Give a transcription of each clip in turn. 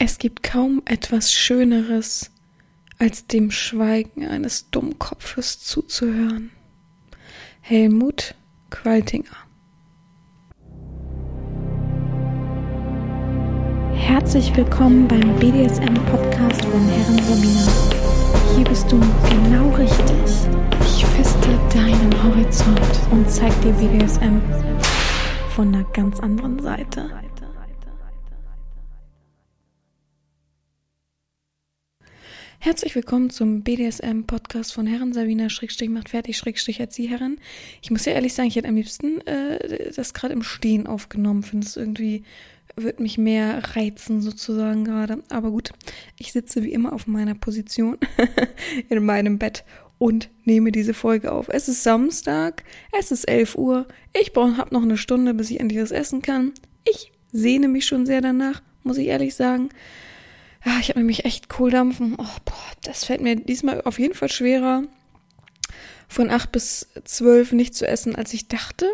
Es gibt kaum etwas Schöneres, als dem Schweigen eines Dummkopfes zuzuhören. Helmut Qualtinger Herzlich willkommen beim BDSM-Podcast von Herren Sabina. Hier bist du genau richtig. Ich feste deinen Horizont und zeig dir BDSM von einer ganz anderen Seite. Herzlich willkommen zum BDSM-Podcast von Herren Sabina Schrägstrich macht fertig Schrägstrich Erzieherin. Ich muss ja ehrlich sagen, ich hätte am liebsten äh, das gerade im Stehen aufgenommen. Finde es irgendwie, wird mich mehr reizen sozusagen gerade. Aber gut, ich sitze wie immer auf meiner Position in meinem Bett und nehme diese Folge auf. Es ist Samstag, es ist 11 Uhr. Ich habe noch eine Stunde, bis ich endlich das essen kann. Ich sehne mich schon sehr danach, muss ich ehrlich sagen ja, ich habe nämlich echt Kohldampfen. Oh, boah, das fällt mir diesmal auf jeden Fall schwerer, von acht bis zwölf nicht zu essen, als ich dachte.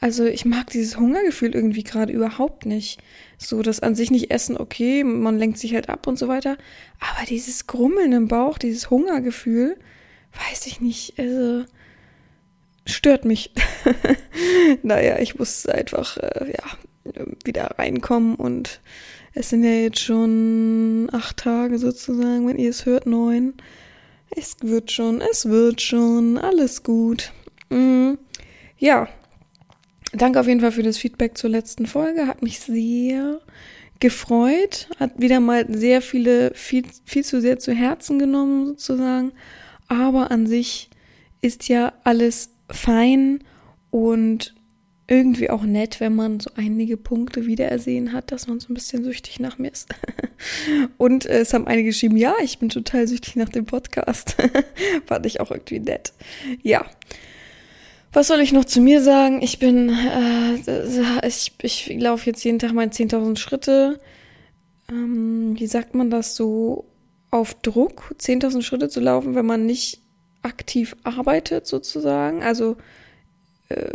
Also ich mag dieses Hungergefühl irgendwie gerade überhaupt nicht. So, das an sich nicht essen, okay, man lenkt sich halt ab und so weiter. Aber dieses Grummeln im Bauch, dieses Hungergefühl, weiß ich nicht, also stört mich. naja, ich muss einfach, äh, ja, wieder reinkommen und es sind ja jetzt schon acht Tage sozusagen, wenn ihr es hört, neun. Es wird schon, es wird schon, alles gut. Mhm. Ja, danke auf jeden Fall für das Feedback zur letzten Folge. Hat mich sehr gefreut. Hat wieder mal sehr viele, viel, viel zu sehr zu Herzen genommen sozusagen. Aber an sich ist ja alles fein und irgendwie auch nett, wenn man so einige Punkte wiederersehen hat, dass man so ein bisschen süchtig nach mir ist. Und äh, es haben einige geschrieben, ja, ich bin total süchtig nach dem Podcast. Fand ich auch irgendwie nett. Ja. Was soll ich noch zu mir sagen? Ich bin, äh, ich, ich laufe jetzt jeden Tag meine 10.000 Schritte. Ähm, wie sagt man das so auf Druck, 10.000 Schritte zu laufen, wenn man nicht aktiv arbeitet sozusagen? Also äh,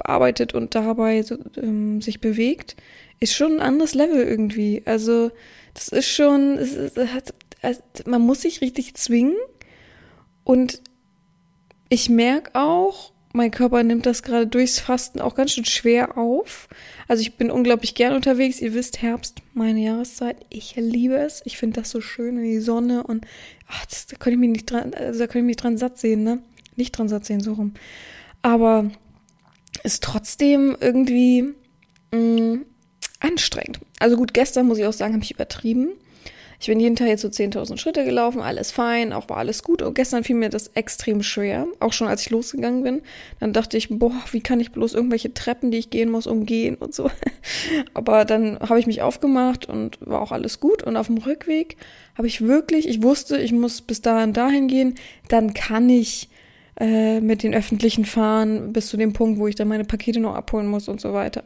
arbeitet und dabei so, ähm, sich bewegt, ist schon ein anderes Level irgendwie. Also das ist schon, es, es hat, also man muss sich richtig zwingen und ich merke auch, mein Körper nimmt das gerade durchs Fasten auch ganz schön schwer auf. Also ich bin unglaublich gern unterwegs. Ihr wisst, Herbst, meine Jahreszeit. Ich liebe es. Ich finde das so schön die Sonne und ach, das, da könnte ich mich nicht dran, also da könnte ich mich dran satt sehen, ne? Nicht dran satt sehen, so rum. Aber ist trotzdem irgendwie mh, mm, anstrengend. Also gut, gestern muss ich auch sagen, habe ich übertrieben. Ich bin jeden Tag jetzt so 10.000 Schritte gelaufen, alles fein, auch war alles gut. Und gestern fiel mir das extrem schwer, auch schon als ich losgegangen bin. Dann dachte ich, boah, wie kann ich bloß irgendwelche Treppen, die ich gehen muss, umgehen und so. Aber dann habe ich mich aufgemacht und war auch alles gut. Und auf dem Rückweg habe ich wirklich, ich wusste, ich muss bis dahin dahin gehen, dann kann ich äh, mit den öffentlichen fahren bis zu dem Punkt, wo ich dann meine Pakete noch abholen muss und so weiter.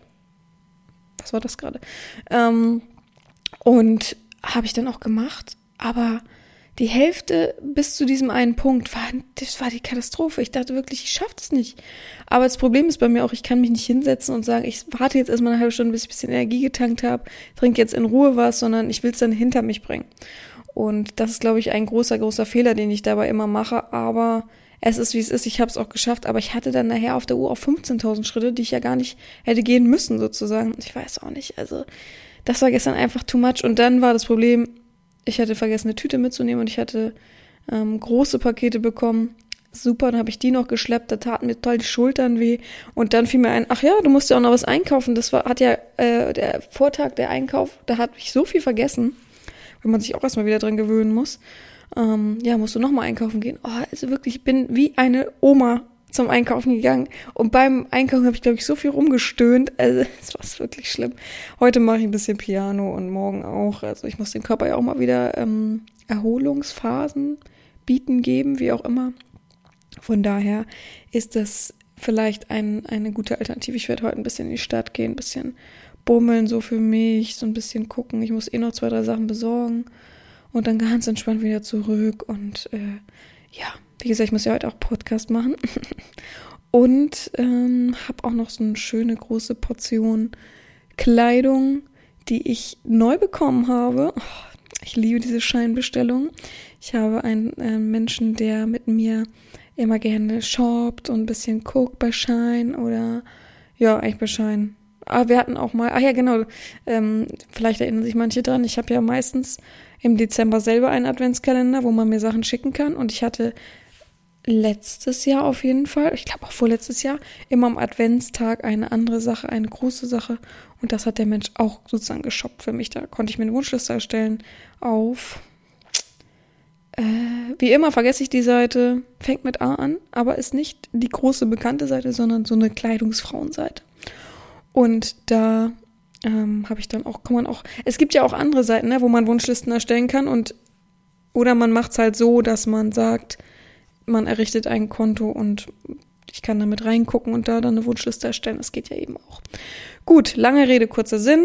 Was war das gerade? Ähm, und habe ich dann auch gemacht, aber die Hälfte bis zu diesem einen Punkt war, das war die Katastrophe. Ich dachte wirklich, ich schaffe das nicht. Aber das Problem ist bei mir auch, ich kann mich nicht hinsetzen und sagen, ich warte jetzt erstmal eine halbe Stunde, bis ich ein bisschen Energie getankt habe, trinke jetzt in Ruhe was, sondern ich will es dann hinter mich bringen. Und das ist, glaube ich, ein großer, großer Fehler, den ich dabei immer mache. Aber es ist wie es ist, ich habe es auch geschafft, aber ich hatte dann nachher auf der Uhr auf 15.000 Schritte, die ich ja gar nicht hätte gehen müssen sozusagen. Ich weiß auch nicht, also das war gestern einfach too much. Und dann war das Problem, ich hatte vergessen eine Tüte mitzunehmen und ich hatte ähm, große Pakete bekommen. Super, dann habe ich die noch geschleppt, da taten mir toll die Schultern weh. Und dann fiel mir ein, ach ja, du musst ja auch noch was einkaufen. Das war hat ja äh, der Vortag der Einkauf, da hat ich so viel vergessen, wenn man sich auch erstmal wieder dran gewöhnen muss ähm, ja, musst du nochmal einkaufen gehen. Oh, also wirklich, ich bin wie eine Oma zum Einkaufen gegangen. Und beim Einkaufen habe ich, glaube ich, so viel rumgestöhnt. Also, es war wirklich schlimm. Heute mache ich ein bisschen Piano und morgen auch. Also, ich muss dem Körper ja auch mal wieder ähm, Erholungsphasen bieten, geben, wie auch immer. Von daher ist das vielleicht ein, eine gute Alternative. Ich werde heute ein bisschen in die Stadt gehen, ein bisschen bummeln so für mich, so ein bisschen gucken. Ich muss eh noch zwei, drei Sachen besorgen und dann ganz entspannt wieder zurück. Und äh, ja, wie gesagt, ich muss ja heute auch Podcast machen. und ähm, habe auch noch so eine schöne große Portion Kleidung, die ich neu bekommen habe. Oh, Ich liebe diese Scheinbestellung. Ich habe einen äh, Menschen, der mit mir immer gerne shoppt und ein bisschen guckt bei Schein oder ja, eigentlich bei Schein. Ah, wir hatten auch mal, ach ja, genau, ähm, vielleicht erinnern sich manche dran, ich habe ja meistens im Dezember selber einen Adventskalender, wo man mir Sachen schicken kann und ich hatte letztes Jahr auf jeden Fall, ich glaube auch vorletztes Jahr, immer am Adventstag eine andere Sache, eine große Sache. Und das hat der Mensch auch sozusagen geshoppt für mich. Da konnte ich mir eine Wunschliste erstellen auf. Äh, wie immer vergesse ich die Seite, fängt mit A an, aber ist nicht die große bekannte Seite, sondern so eine Kleidungsfrauenseite. Und da ähm, habe ich dann auch, kann man auch, es gibt ja auch andere Seiten, ne, wo man Wunschlisten erstellen kann und oder man macht es halt so, dass man sagt, man errichtet ein Konto und ich kann damit reingucken und da dann eine Wunschliste erstellen. Das geht ja eben auch. Gut, lange Rede, kurzer Sinn.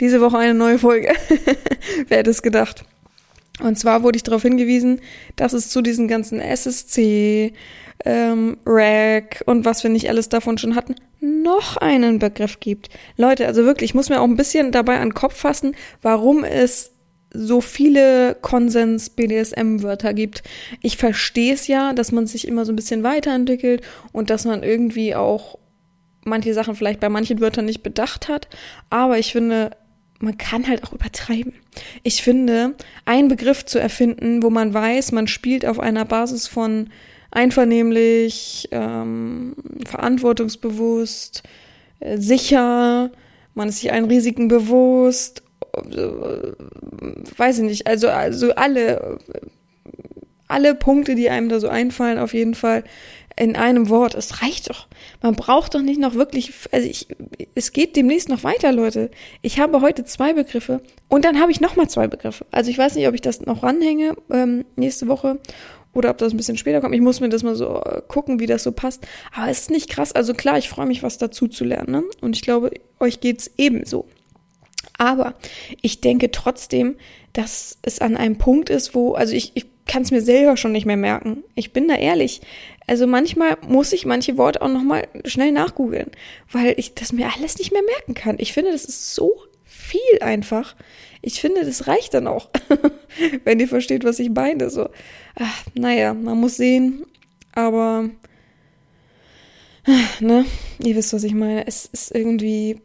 Diese Woche eine neue Folge. Wer hätte es gedacht? Und zwar wurde ich darauf hingewiesen, dass es zu diesen ganzen SSC, ähm, Rack und was wir nicht alles davon schon hatten, noch einen Begriff gibt. Leute, also wirklich, ich muss mir auch ein bisschen dabei an den Kopf fassen, warum es so viele Konsens-BDSM-Wörter gibt. Ich verstehe es ja, dass man sich immer so ein bisschen weiterentwickelt und dass man irgendwie auch manche Sachen vielleicht bei manchen Wörtern nicht bedacht hat. Aber ich finde, man kann halt auch übertreiben. Ich finde, einen Begriff zu erfinden, wo man weiß, man spielt auf einer Basis von einvernehmlich, ähm, verantwortungsbewusst, äh, sicher, man ist sich allen Risiken bewusst weiß ich nicht, also, also alle, alle Punkte, die einem da so einfallen, auf jeden Fall in einem Wort. Es reicht doch. Man braucht doch nicht noch wirklich, also ich, es geht demnächst noch weiter, Leute. Ich habe heute zwei Begriffe und dann habe ich nochmal zwei Begriffe. Also ich weiß nicht, ob ich das noch ranhänge ähm, nächste Woche oder ob das ein bisschen später kommt. Ich muss mir das mal so äh, gucken, wie das so passt. Aber es ist nicht krass. Also klar, ich freue mich, was dazu zu lernen. Ne? Und ich glaube, euch geht's ebenso. Aber ich denke trotzdem, dass es an einem Punkt ist, wo, also ich, ich kann es mir selber schon nicht mehr merken. Ich bin da ehrlich. Also manchmal muss ich manche Worte auch nochmal schnell nachgoogeln, weil ich das mir alles nicht mehr merken kann. Ich finde, das ist so viel einfach. Ich finde, das reicht dann auch, wenn ihr versteht, was ich meine. So, ach, naja, man muss sehen, aber ne, ihr wisst, was ich meine. Es ist irgendwie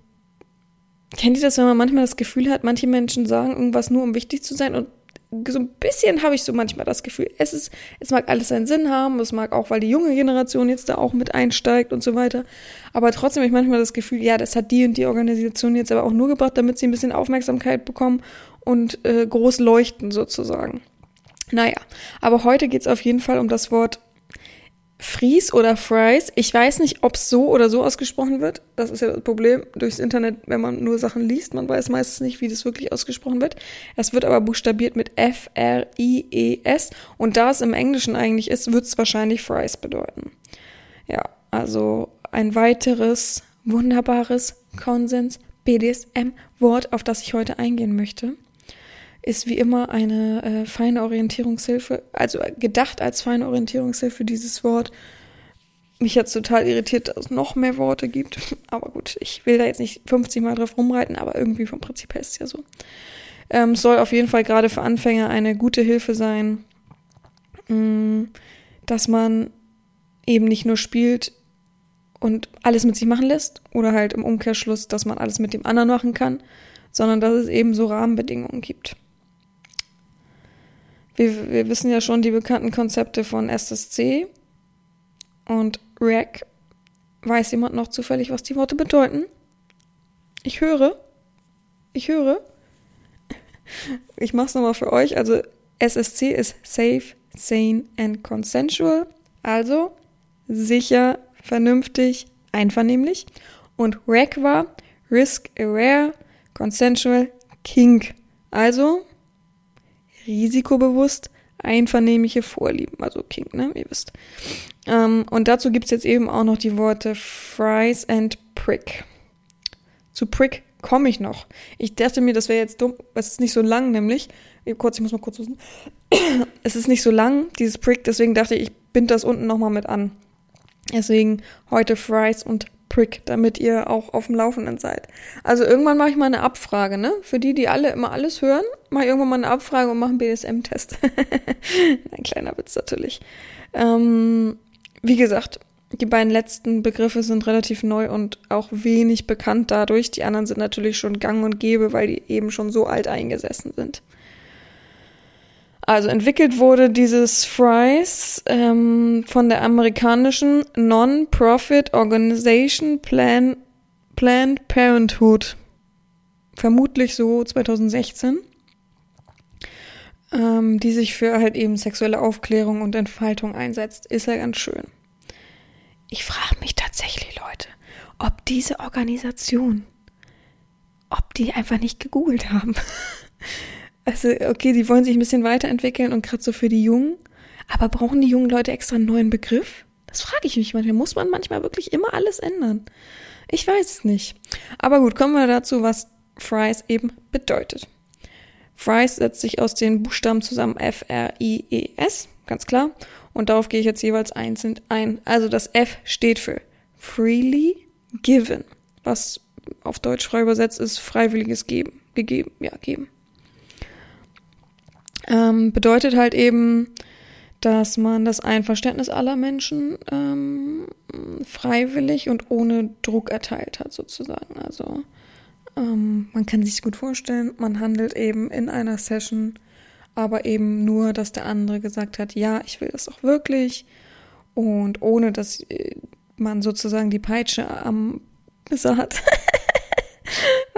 Kennt ihr das, wenn man manchmal das Gefühl hat, manche Menschen sagen irgendwas nur, um wichtig zu sein und so ein bisschen habe ich so manchmal das Gefühl, es ist, es mag alles seinen Sinn haben, es mag auch, weil die junge Generation jetzt da auch mit einsteigt und so weiter. Aber trotzdem habe ich manchmal das Gefühl, ja, das hat die und die Organisation jetzt aber auch nur gebracht, damit sie ein bisschen Aufmerksamkeit bekommen und äh, groß leuchten sozusagen. Naja, aber heute geht es auf jeden Fall um das Wort Fries oder Fries. Ich weiß nicht, ob es so oder so ausgesprochen wird. Das ist ja das Problem durchs Internet, wenn man nur Sachen liest. Man weiß meistens nicht, wie das wirklich ausgesprochen wird. Es wird aber buchstabiert mit F-R-I-E-S. Und da es im Englischen eigentlich ist, wird es wahrscheinlich Fries bedeuten. Ja, also ein weiteres wunderbares Konsens BDSM-Wort, auf das ich heute eingehen möchte ist wie immer eine äh, feine Orientierungshilfe, also gedacht als feine Orientierungshilfe dieses Wort. Mich hat es total irritiert, dass es noch mehr Worte gibt. Aber gut, ich will da jetzt nicht 50 Mal drauf rumreiten, aber irgendwie vom Prinzip her ist es ja so. Ähm, soll auf jeden Fall gerade für Anfänger eine gute Hilfe sein, mh, mm, dass man eben nicht nur spielt und alles mit sich machen lässt oder halt im Umkehrschluss, dass man alles mit dem anderen machen kann, sondern dass es eben so Rahmenbedingungen gibt wir, wir wissen ja schon die bekannten Konzepte von SSC und RAC. Weiß jemand noch zufällig, was die Worte bedeuten? Ich höre. Ich höre. Ich mach's nochmal für euch. Also SSC ist Safe, Sane and Consensual. Also sicher, vernünftig, einvernehmlich. Und RAC war Risk Aware, Consensual, Kink. Also risikobewusst einvernehmliche Vorlieben, also King, ne, ihr wisst. Ähm, und dazu gibt es jetzt eben auch noch die Worte Fries and Prick. Zu Prick komme ich noch. Ich dachte mir, das wäre jetzt dumm, es ist nicht so lang, nämlich, kurz, ich muss mal kurz wissen, es ist nicht so lang, dieses Prick, deswegen dachte ich, ich bind das unten nochmal mit an. Deswegen heute Fries und Prick, damit ihr auch auf dem Laufenden seid. Also irgendwann mache ich mal eine Abfrage, ne? Für die, die alle immer alles hören, mache ich irgendwann mal eine Abfrage und mache einen BDSM-Test. Ein kleiner Witz natürlich. Ähm, wie gesagt, die beiden letzten Begriffe sind relativ neu und auch wenig bekannt dadurch. Die anderen sind natürlich schon gang und gäbe, weil die eben schon so alt eingesessen sind. Also entwickelt wurde dieses Fries ähm, von der amerikanischen Non-Profit Organization Plan, Planned Parenthood. Vermutlich so 2016. Ähm, die sich für halt eben sexuelle Aufklärung und Entfaltung einsetzt. Ist ja ganz schön. Ich frage mich tatsächlich, Leute, ob diese Organisation, ob die einfach nicht gegoogelt haben. Also, okay, die wollen sich ein bisschen weiterentwickeln und gerade so für die Jungen. Aber brauchen die jungen Leute extra einen neuen Begriff? Das frage ich mich manchmal. Muss man manchmal wirklich immer alles ändern? Ich weiß es nicht. Aber gut, kommen wir dazu, was Fries eben bedeutet. Fries setzt sich aus den Buchstaben zusammen F-R-I-E-S, ganz klar. Und darauf gehe ich jetzt jeweils einzeln ein. Also das F steht für freely given, was auf Deutsch frei übersetzt ist freiwilliges Geben, gegeben, ja, geben. Ähm, bedeutet halt eben, dass man das Einverständnis aller Menschen ähm, freiwillig und ohne Druck erteilt hat, sozusagen. Also ähm, man kann sich gut vorstellen, man handelt eben in einer Session, aber eben nur, dass der andere gesagt hat, ja, ich will das auch wirklich und ohne, dass äh, man sozusagen die Peitsche am Messer hat.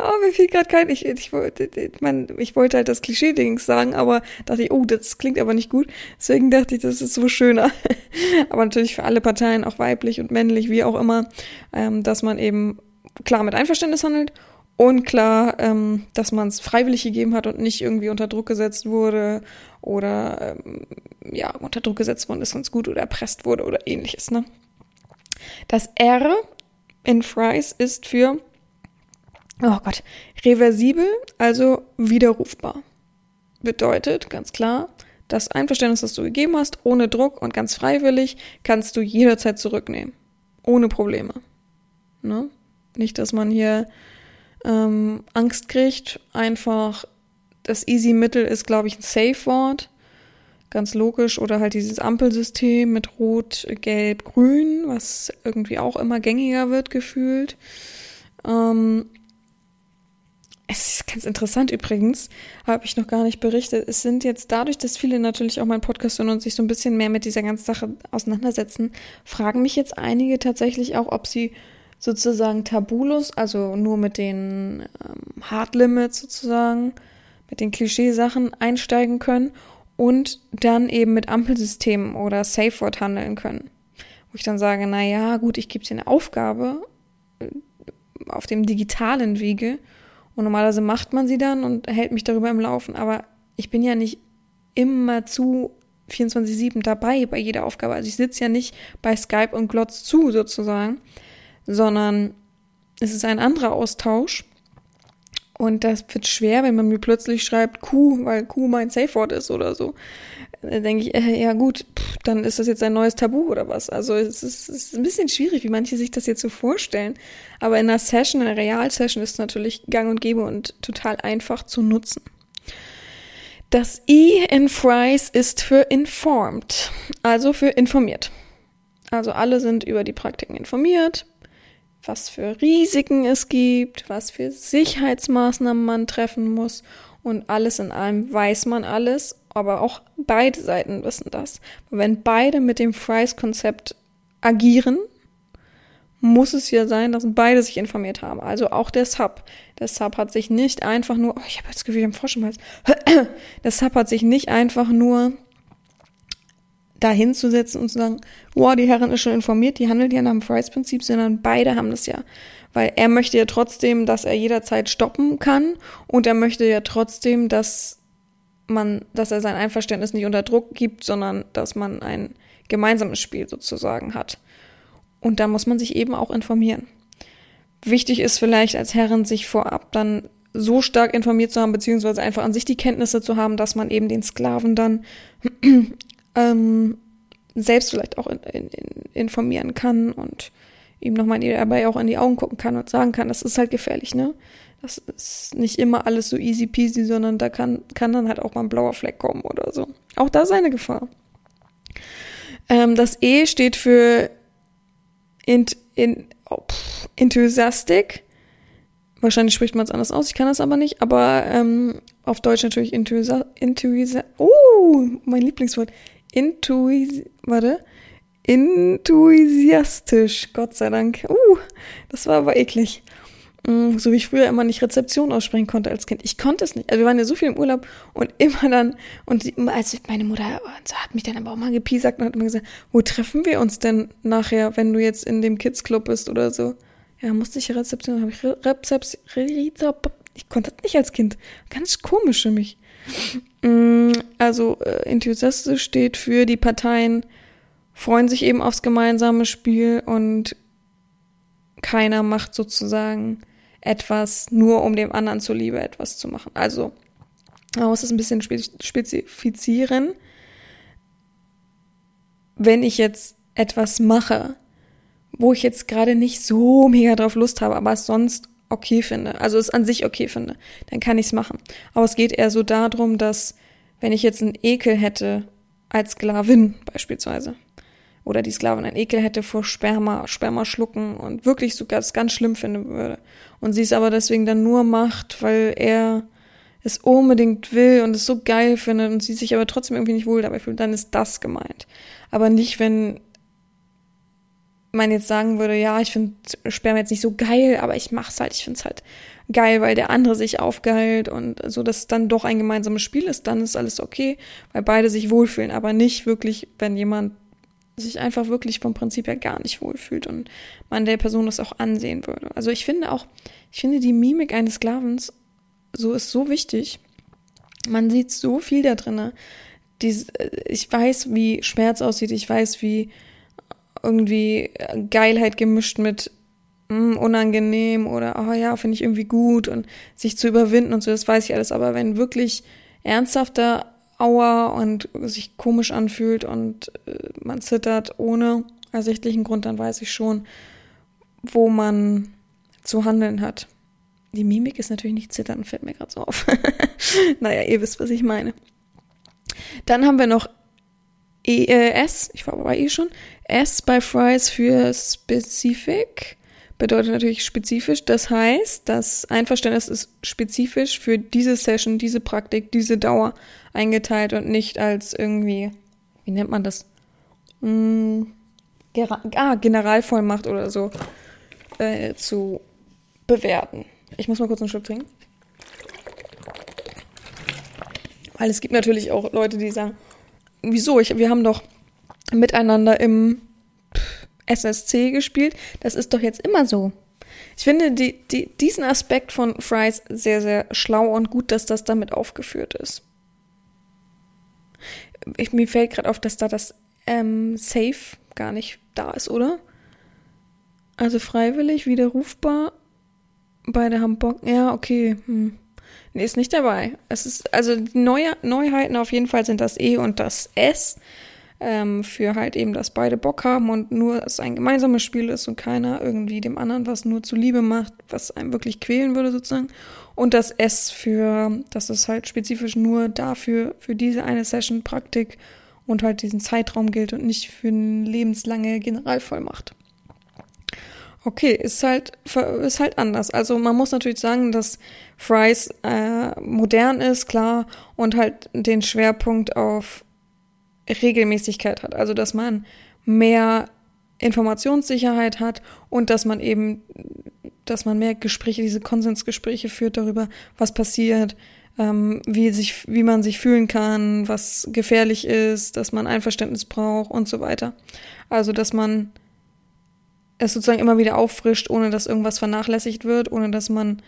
Oh, mir fiel gerade kein, ich, ich, wollte, ich, mein, ich wollte halt das Klischee-Dings sagen, aber dachte ich, oh, das klingt aber nicht gut. Deswegen dachte ich, das ist so schöner. aber natürlich für alle Parteien, auch weiblich und männlich, wie auch immer, ähm, dass man eben klar mit Einverständnis handelt und klar, ähm, dass man es freiwillig gegeben hat und nicht irgendwie unter Druck gesetzt wurde oder ähm, ja, unter Druck gesetzt worden ist ganz gut oder erpresst wurde oder ähnliches. Ne? Das R in Fries ist für oh Gott, reversibel, also widerrufbar. Bedeutet ganz klar, das Einverständnis, das du gegeben hast, ohne Druck und ganz freiwillig, kannst du jederzeit zurücknehmen. Ohne Probleme. Ne? Nicht, dass man hier ähm, Angst kriegt. Einfach das Easy-Mittel ist, glaube ich, ein Safe-Wort. Ganz logisch. Oder halt dieses Ampelsystem mit Rot, Gelb, Grün, was irgendwie auch immer gängiger wird gefühlt. Ähm, es ist ganz interessant übrigens, habe ich noch gar nicht berichtet. Es sind jetzt dadurch, dass viele natürlich auch meinen Podcast hören und sich so ein bisschen mehr mit dieser ganzen Sache auseinandersetzen, fragen mich jetzt einige tatsächlich auch, ob sie sozusagen tabulos, also nur mit den ähm, Hard Limits sozusagen, mit den Klischeesachen einsteigen können und dann eben mit Ampelsystemen oder Safe Word handeln können. Wo ich dann sage, na ja, gut, ich gebe dir eine Aufgabe äh, auf dem digitalen Wege und normalerweise macht man sie dann und hält mich darüber im Laufen. Aber ich bin ja nicht immer zu 24-7 dabei bei jeder Aufgabe. Also ich sitze ja nicht bei Skype und glotz zu sozusagen, sondern es ist ein anderer Austausch. Und das wird schwer, wenn man mir plötzlich schreibt Q, weil Q mein Safe Word ist oder so. Da denke ich, äh, ja gut, pff, dann ist das jetzt ein neues Tabu oder was. Also es ist, es ist ein bisschen schwierig, wie manche sich das jetzt so vorstellen. Aber in einer Session, in einer Real-Session ist es natürlich gang und gäbe und total einfach zu nutzen. Das I in Fries ist für informed, also für informiert. Also alle sind über die Praktiken informiert, was für Risiken es gibt, was für Sicherheitsmaßnahmen man treffen muss und alles in allem weiß man alles aber auch beide Seiten wissen das. Wenn beide mit dem Fries-Konzept agieren, muss es ja sein, dass beide sich informiert haben. Also auch der Sub. Der Sub hat sich nicht einfach nur, oh, ich habe das Gefühl, ich habe Frosch im Hals. Der Sub hat sich nicht einfach nur dahin zu setzen und zu sagen, wow, die Herren ist schon informiert, die handelt ja nach dem Fries-Prinzip, sondern beide haben das ja. Weil er möchte ja trotzdem, dass er jederzeit stoppen kann und er möchte ja trotzdem, dass man, dass er sein Einverständnis nicht unter Druck gibt, sondern dass man ein gemeinsames Spiel sozusagen hat. Und da muss man sich eben auch informieren. Wichtig ist vielleicht als Herren, sich vorab dann so stark informiert zu haben, beziehungsweise einfach an sich die Kenntnisse zu haben, dass man eben den Sklaven dann ähm, selbst vielleicht auch in, in, informieren kann und ihm nochmal dabei auch in die Augen gucken kann und sagen kann, das ist halt gefährlich, ne? Das ist nicht immer alles so easy peasy, sondern da kann, kann dann halt auch mal ein blauer Fleck kommen oder so. Auch da ist eine Gefahr. Ähm, das E steht für int, in, oh, pff, Enthusiastic. Wahrscheinlich spricht man es anders aus, ich kann das aber nicht, aber ähm, auf Deutsch natürlich Intuisa, oh, mein Lieblingswort. Intuis, warte, enthusiastisch, Gott sei Dank. Uh, das war aber eklig. Mm, so wie ich früher immer nicht Rezeption aussprechen konnte als Kind. Ich konnte es nicht. Also wir waren ja so viel im Urlaub und immer dann, und die, als meine Mutter hat mich dann aber auch mal gepiesackt und hat immer gesagt, wo treffen wir uns denn nachher, wenn du jetzt in dem Kids Club bist oder so? Ja, musste ich Rezeption, habe ich Rezeption, ich konnte das nicht als Kind. Ganz komisch für mich. Mm, also äh, enthusiastisch steht für die Parteien freuen sich eben aufs gemeinsame Spiel und keiner macht sozusagen etwas nur um dem anderen zuliebe etwas zu machen. Also man muss es ein bisschen spezifizieren. Wenn ich jetzt etwas mache, wo ich jetzt gerade nicht so mega drauf Lust habe, aber es sonst okay finde, also es an sich okay finde, dann kann ich es machen. Aber es geht eher so darum, dass wenn ich jetzt einen Ekel hätte als Sklavin beispielsweise oder die Sklavin einen Ekel hätte vor Sperma, Sperma schlucken und wirklich sogar das ganz schlimm finden würde und sie es aber deswegen dann nur macht, weil er es unbedingt will und es so geil findet und sie sich aber trotzdem irgendwie nicht wohl dabei fühlt, dann ist das gemeint. Aber nicht, wenn man jetzt sagen würde, ja, ich finde Sperma jetzt nicht so geil, aber ich mach's halt, ich find's halt geil, weil der andere sich aufgeheilt und so, dass es dann doch ein gemeinsames Spiel ist, dann ist alles okay, weil beide sich wohlfühlen, aber nicht wirklich, wenn jemand sich einfach wirklich vom Prinzip her gar nicht wohlfühlt und man der Person das auch ansehen würde. Also ich finde auch, ich finde die Mimik eines Sklavens so ist so wichtig. Man sieht so viel da drinne. Dies, ich weiß, wie Schmerz aussieht. Ich weiß, wie irgendwie Geilheit gemischt mit hm, unangenehm oder oh ja, finde ich irgendwie gut und sich zu überwinden und so, das weiß ich alles. Aber wenn wirklich ernsthafter Aua und sich komisch anfühlt und äh, man zittert ohne ersichtlichen Grund, dann weiß ich schon, wo man zu handeln hat. Die Mimik ist natürlich nicht zittern, fällt mir gerade so auf. naja, ihr wisst, was ich meine. Dann haben wir noch E, äh, S, ich war aber eh schon, S bei Fries für Specific bedeutet natürlich spezifisch. Das heißt, das Einverständnis ist spezifisch für diese Session, diese Praktik, diese Dauer eingeteilt und nicht als irgendwie, wie nennt man das? Hm, ah, Generalvollmacht oder so äh, zu bewerten. Ich muss mal kurz einen Schluck trinken. Weil es gibt natürlich auch Leute, die sagen, wieso? Ich, wir haben doch miteinander im SSC gespielt. Das ist doch jetzt immer so. Ich finde die, die, diesen Aspekt von Fries sehr, sehr schlau und gut, dass das damit aufgeführt ist. Ich, mir fällt gerade auf, dass da das ähm, Safe gar nicht da ist, oder? Also freiwillig, widerrufbar. Beide haben Bock. Ja, okay. Hm. Nee, ist nicht dabei. Es ist, also die Neue, Neuheiten auf jeden Fall sind das E und das S. Ähm, für halt eben, dass beide Bock haben und nur es ein gemeinsames Spiel ist und keiner irgendwie dem anderen was nur zuliebe macht, was einem wirklich quälen würde sozusagen. Und das S für, dass es halt spezifisch nur dafür, für diese eine Session Praktik und halt diesen Zeitraum gilt und nicht für eine lebenslange Generalvollmacht. Okay, ist halt, ist halt anders. Also man muss natürlich sagen, dass Fries äh, modern ist, klar, und halt den Schwerpunkt auf Regelmäßigkeit hat. Also dass man mehr Informationssicherheit hat und dass man eben, dass man mehr Gespräche, diese Konsensgespräche führt darüber, was passiert, ähm, wie sich, wie man sich fühlen kann, was gefährlich ist, dass man Einverständnis braucht und so weiter. Also dass man es sozusagen immer wieder auffrischt, ohne dass irgendwas vernachlässigt wird, ohne dass man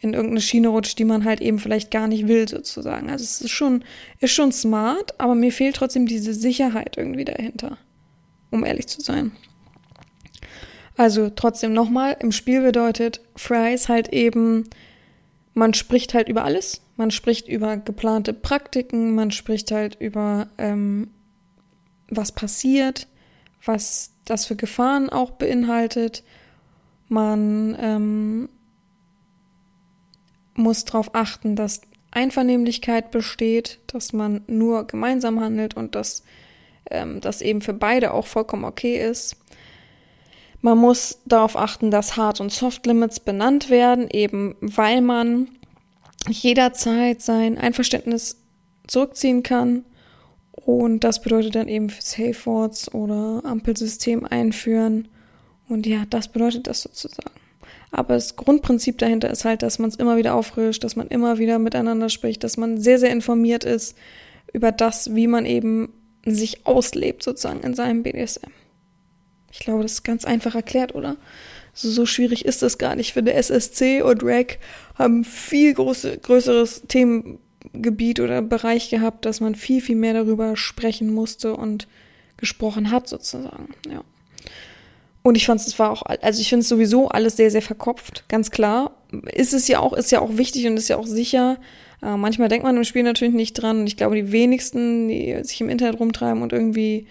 in irgendeine Schiene rutscht, die man halt eben vielleicht gar nicht will, sozusagen. Also es ist schon, ist schon smart, aber mir fehlt trotzdem diese Sicherheit irgendwie dahinter, um ehrlich zu sein. Also trotzdem nochmal, im Spiel bedeutet Fries halt eben, man spricht halt über alles. Man spricht über geplante Praktiken, man spricht halt über ähm, was passiert, was das für Gefahren auch beinhaltet Man ähm, muss darauf achten, dass Einvernehmlichkeit besteht, dass man nur gemeinsam handelt und dass ähm, das eben für beide auch vollkommen okay ist. Man muss darauf achten, dass Hard- und Soft-Limits benannt werden, eben weil man jederzeit sein Einverständnis zurückziehen kann. Und das bedeutet dann eben für Safe Words oder Ampelsystem einführen. Und ja, das bedeutet das sozusagen. Aber das Grundprinzip dahinter ist halt, dass man es immer wieder auffrischt, dass man immer wieder miteinander spricht, dass man sehr, sehr informiert ist über das, wie man eben sich auslebt sozusagen in seinem BDSM. Ich glaube, das ist ganz einfach erklärt, oder? Also so schwierig ist das gar nicht. Ich finde, SSC und RAC haben viel große, größeres Themengebiet oder Bereich gehabt, dass man viel, viel mehr darüber sprechen musste und gesprochen hat, sozusagen. Ja. Und ich fand es war auch, also ich finde es sowieso alles sehr, sehr verkopft, ganz klar. Ist es ja auch, ist ja auch wichtig und ist ja auch sicher. Äh, manchmal denkt man im Spiel natürlich nicht dran. Und ich glaube, die wenigsten, die sich im Internet rumtreiben und irgendwie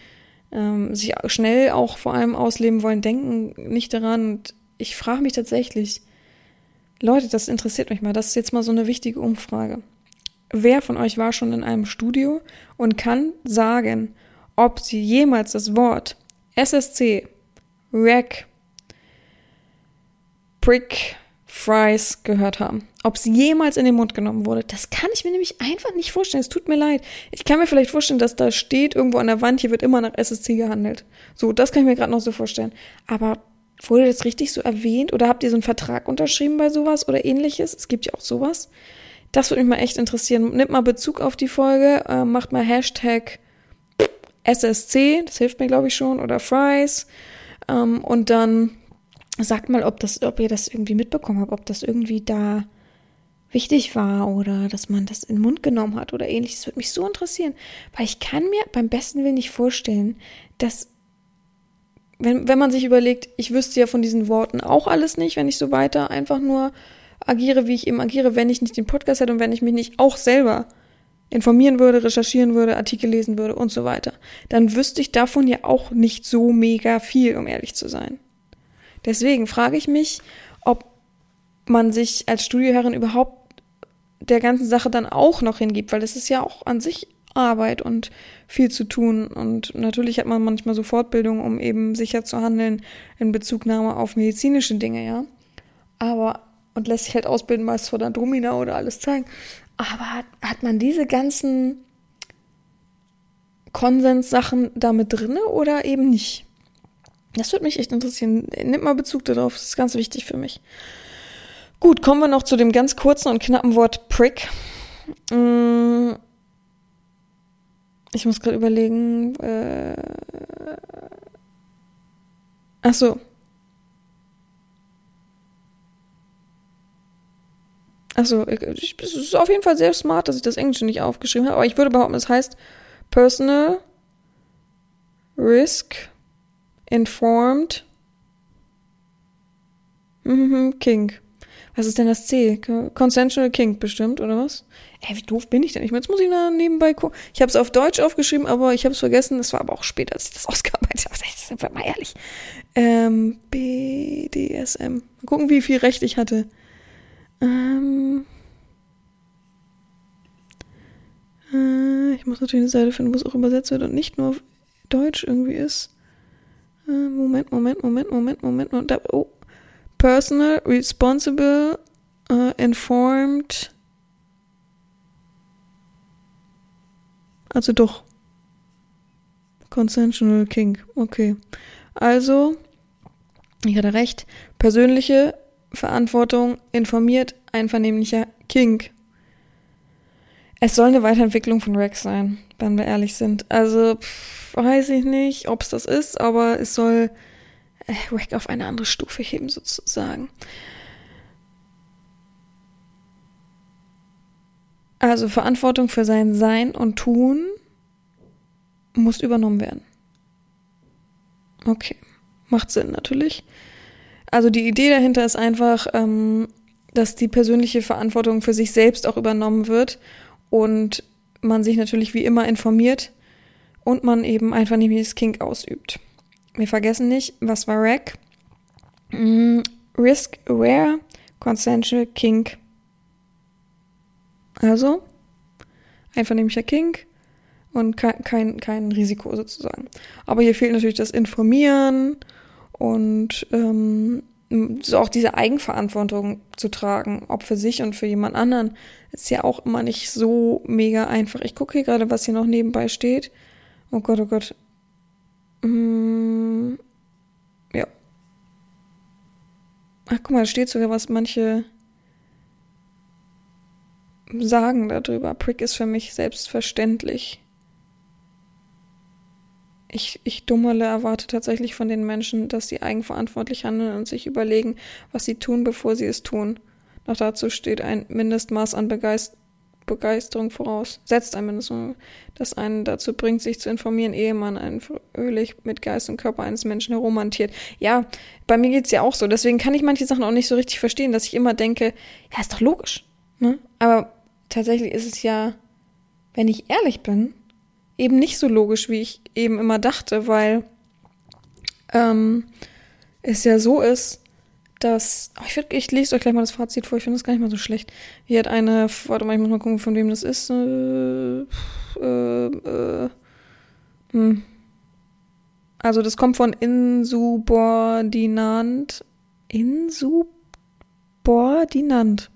ähm, sich schnell auch vor allem ausleben wollen, denken nicht daran. Und ich frage mich tatsächlich, Leute, das interessiert mich mal. Das ist jetzt mal so eine wichtige Umfrage. Wer von euch war schon in einem Studio und kann sagen, ob sie jemals das Wort SSC Rack, Prick, Fries gehört haben. Ob es jemals in den Mund genommen wurde, das kann ich mir nämlich einfach nicht vorstellen. Es tut mir leid. Ich kann mir vielleicht vorstellen, dass da steht irgendwo an der Wand, hier wird immer nach SSC gehandelt. So, das kann ich mir gerade noch so vorstellen. Aber wurde das richtig so erwähnt oder habt ihr so einen Vertrag unterschrieben bei sowas oder ähnliches? Es gibt ja auch sowas. Das würde mich mal echt interessieren. Nimmt mal Bezug auf die Folge, äh, macht mal Hashtag SSC, das hilft mir glaube ich schon, oder Fries ähm, und dann sagt mal, ob das, ob ihr das irgendwie mitbekommen habt, ob das irgendwie da wichtig war oder dass man das in den Mund genommen hat oder ähnliches. Das würde mich so interessieren, weil ich kann mir beim besten Willen nicht vorstellen, dass wenn, wenn man sich überlegt, ich wüsste ja von diesen Worten auch alles nicht, wenn ich so weiter einfach nur agiere, wie ich eben agiere, wenn ich nicht den Podcast hätte und wenn ich mich nicht auch selber informieren würde, recherchieren würde, Artikel lesen würde und so weiter, dann wüsste ich davon ja auch nicht so mega viel, um ehrlich zu sein. Deswegen frage ich mich, ob man sich als Studioherrin überhaupt der ganzen Sache dann auch noch hingibt, weil es ist ja auch an sich Arbeit und viel zu tun. Und natürlich hat man manchmal so Fortbildung, um eben sicher zu handeln in Bezugnahme auf medizinische Dinge, ja. Aber, und lässt sich halt ausbilden, meist vor der Domina oder alles zeigen. Aber hat, man diese ganzen Konsenssachen damit drinne oder eben nicht? Das würde mich echt interessieren. Nimm mal Bezug darauf, das ist ganz wichtig für mich. Gut, kommen wir noch zu dem ganz kurzen und knappen Wort Prick. Mm. Ich muss gerade überlegen. Äh, ach so. Also, es ist auf jeden Fall sehr smart, dass ich das Englische nicht aufgeschrieben habe, aber ich würde behaupten, es heißt Personal Risk Informed mhm, Kink. Was ist denn das C? Consensual Kink bestimmt, oder was? Ey, wie doof bin ich denn? Ich meine, jetzt muss ich mal nebenbei gucken. Ich habe es auf Deutsch aufgeschrieben, aber ich habe es vergessen. Das war aber auch später, als ich das ausgearbeitet habe. Sind wir mal ehrlich. Ähm, BDSM. Mal gucken, wie viel Recht ich hatte. Ähm, äh, ich muss natürlich eine Seite finden, wo es auch übersetzt wird und nicht nur auf Deutsch irgendwie ist. Äh, Moment, Moment, Moment, Moment, Moment. Moment. Da, oh. Personal, responsible, uh, informed. Also doch. Consensual King. Okay. Also, ich hatte recht. Persönliche Verantwortung, informiert, einvernehmlicher King. Es soll eine Weiterentwicklung von Rex sein, wenn wir ehrlich sind. Also, pff, weiß ich nicht, ob es das ist, aber es soll äh, Rex auf eine andere Stufe heben, sozusagen. Also Verantwortung für sein Sein und Tun muss übernommen werden. Okay, macht Sinn natürlich. Also die Idee dahinter ist einfach, ähm, dass die persönliche Verantwortung für sich selbst auch übernommen wird und man sich natürlich wie immer informiert und man eben einfach nicht das Kink ausübt. Wir vergessen nicht, was war Rack? Mm, Risk Aware Consensual Kink. Also, einvernehmlicher Kink und kein, kein, kein Risiko sozusagen. Aber hier fehlt natürlich das Informieren und ähm, so auch diese Eigenverantwortung zu tragen, ob für sich und für jemand anderen, ist ja auch immer nicht so mega einfach. Ich gucke hier gerade, was hier noch nebenbei steht. Oh Gott, oh Gott. Mm, ja. Ach, guck mal, da steht sogar, was manche sagen darüber. Prick ist für mich selbstverständlich. Ich, ich Dummerle erwarte tatsächlich von den Menschen, dass sie eigenverantwortlich handeln und sich überlegen, was sie tun, bevor sie es tun. Noch dazu steht ein Mindestmaß an Begeist Begeisterung voraus, setzt ein Mindestmaß, das einen dazu bringt, sich zu informieren, ehe man einen fröhlich mit Geist und Körper eines Menschen herumhantiert. Ja, bei mir geht's ja auch so. Deswegen kann ich manche Sachen auch nicht so richtig verstehen, dass ich immer denke, ja, ist doch logisch. Ne? Aber tatsächlich ist es ja, wenn ich ehrlich bin, eben nicht so logisch, wie ich eben immer dachte, weil ähm, es ja so ist, dass. Oh, ich, würd, ich lese euch gleich mal das Fazit vor, ich finde das gar nicht mal so schlecht. Hier hat eine, warte mal, ich muss mal gucken, von wem das ist. Äh, äh, äh, hm. Also das kommt von Insubordinant. Insubordinant.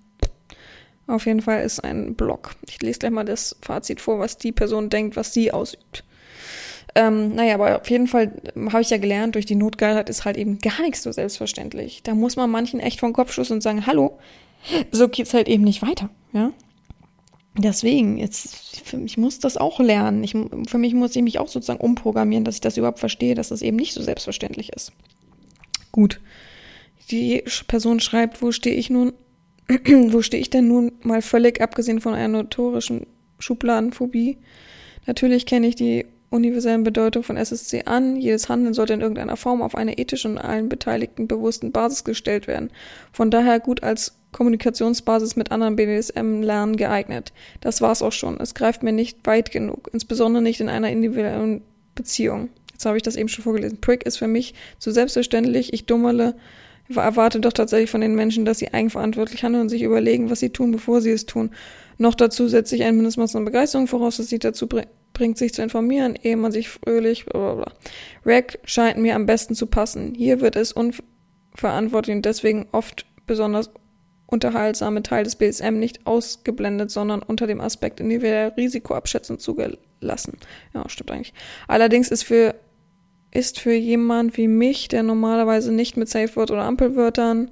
Auf jeden Fall ist ein Blog. Ich lese gleich mal das Fazit vor, was die Person denkt, was sie ausübt. Ähm, naja, aber auf jeden Fall habe ich ja gelernt, durch die Notgeilheit ist halt eben gar nichts so selbstverständlich. Da muss man manchen echt vom Kopf stoßen und sagen, hallo, so geht's halt eben nicht weiter, ja. Deswegen, jetzt, ich muss das auch lernen. Ich, für mich muss ich mich auch sozusagen umprogrammieren, dass ich das überhaupt verstehe, dass das eben nicht so selbstverständlich ist. Gut. Die Person schreibt, wo stehe ich nun wo stehe ich denn nun mal völlig abgesehen von einer notorischen Schubladenphobie? Natürlich kenne ich die universellen Bedeutung von SSC an. Jedes Handeln sollte in irgendeiner Form auf eine ethische und allen Beteiligten bewussten Basis gestellt werden. Von daher gut als Kommunikationsbasis mit anderen BDSM-Lernen geeignet. Das war's auch schon. Es greift mir nicht weit genug, insbesondere nicht in einer individuellen Beziehung. Jetzt habe ich das eben schon vorgelesen. Prick ist für mich zu selbstverständlich. Ich dummerle erwarte doch tatsächlich von den Menschen, dass sie eigenverantwortlich handeln und sich überlegen, was sie tun, bevor sie es tun. Noch dazu setze ich ein Mindestmaß an Begeisterung voraus, das sie dazu bringt, sich zu informieren, ehe man sich fröhlich, bla bla bla. Rack scheint mir am besten zu passen. Hier wird es unverantwortlich und deswegen oft besonders unterhaltsame Teil des BSM nicht ausgeblendet, sondern unter dem Aspekt individueller Risikoabschätzung zugelassen. Ja, stimmt eigentlich. Allerdings ist für ist für jemand wie mich, der normalerweise nicht mit Safe Word oder Ampelwörtern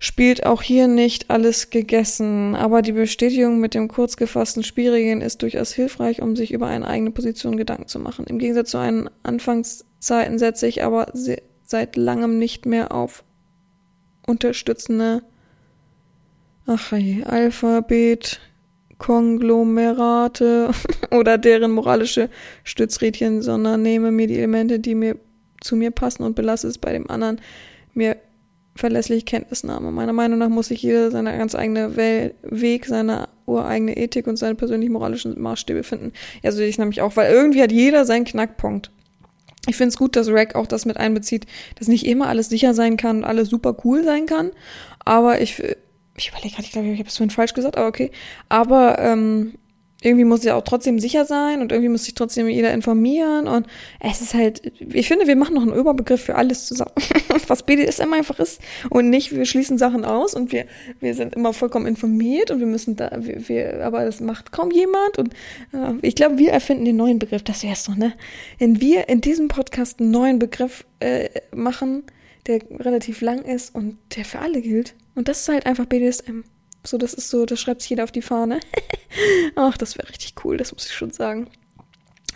spielt auch hier nicht alles gegessen, aber die Bestätigung mit dem kurz gefassten Spielregeln ist durchaus hilfreich, um sich über eine eigene Position Gedanken zu machen. Im Gegensatz zu einen Anfangszeiten setze ich aber seit langem nicht mehr auf unterstützende Ach hey, Alphabet, Konglomerate oder deren moralische Stützrädchen, sondern nehme mir die Elemente, die mir zu mir passen und belasse es bei dem anderen mir verlässliche Kenntnisnahme. Meiner Meinung nach muss sich jeder seine ganz eigene Wel Weg, seine ureigene Ethik und seine persönlichen moralischen Maßstäbe finden. Ja, so sehe ich nämlich auch, weil irgendwie hat jeder seinen Knackpunkt. Ich finde es gut, dass Rack auch das mit einbezieht, dass nicht immer alles sicher sein kann und alles super cool sein kann. Aber ich ich überlege gerade, ich glaube, ich habe es vorhin falsch gesagt, aber okay. Aber ähm, irgendwie muss ja auch trotzdem sicher sein und irgendwie muss sich trotzdem jeder informieren und es ist halt, ich finde, wir machen noch einen Überbegriff für alles zusammen, was BDSM einfach ist und nicht, wir schließen Sachen aus und wir, wir sind immer vollkommen informiert und wir müssen da, wir, wir aber das macht kaum jemand und äh, ich glaube, wir erfinden den neuen Begriff, das wär's doch, ne? Wenn wir in diesem Podcast einen neuen Begriff äh, machen, der relativ lang ist und der für alle gilt, und das ist halt einfach BDSM. So, das ist so, das schreibt sich jeder auf die Fahne. Ach, das wäre richtig cool, das muss ich schon sagen.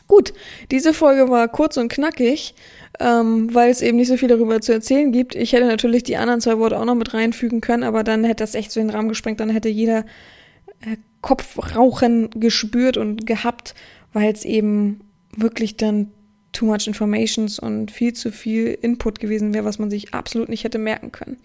Gut, diese Folge war kurz und knackig, ähm, weil es eben nicht so viel darüber zu erzählen gibt. Ich hätte natürlich die anderen zwei Worte auch noch mit reinfügen können, aber dann hätte das echt so den Rahmen gesprengt, dann hätte jeder äh, Kopfrauchen gespürt und gehabt, weil es eben wirklich dann too much informations und viel zu viel Input gewesen wäre, was man sich absolut nicht hätte merken können.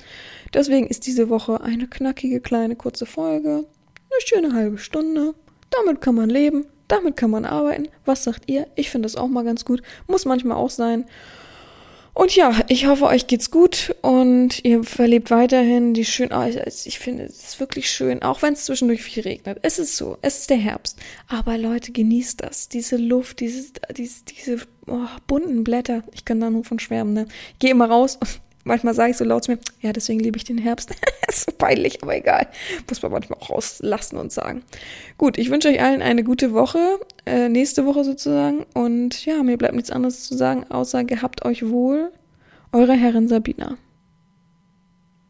Deswegen ist diese Woche eine knackige, kleine, kurze Folge. Eine schöne halbe Stunde. Damit kann man leben, damit kann man arbeiten. Was sagt ihr? Ich finde das auch mal ganz gut. Muss manchmal auch sein. Und ja, ich hoffe, euch geht's gut und ihr verlebt weiterhin die schön. Oh, ich finde, es ist wirklich schön, auch wenn es zwischendurch viel regnet. Es ist so, es ist der Herbst. Aber Leute, genießt das. Diese Luft, diese, diese, diese oh, bunten Blätter. Ich kann da nur von schwärmen, ne? Ich gehe immer raus. Manchmal sage ich so laut zu mir, ja, deswegen liebe ich den Herbst. ist so peinlich, aber egal. Muss man manchmal auch rauslassen und sagen. Gut, ich wünsche euch allen eine gute Woche, äh, nächste Woche sozusagen. Und ja, mir bleibt nichts anderes zu sagen, außer gehabt euch wohl. Eure Herrin Sabina.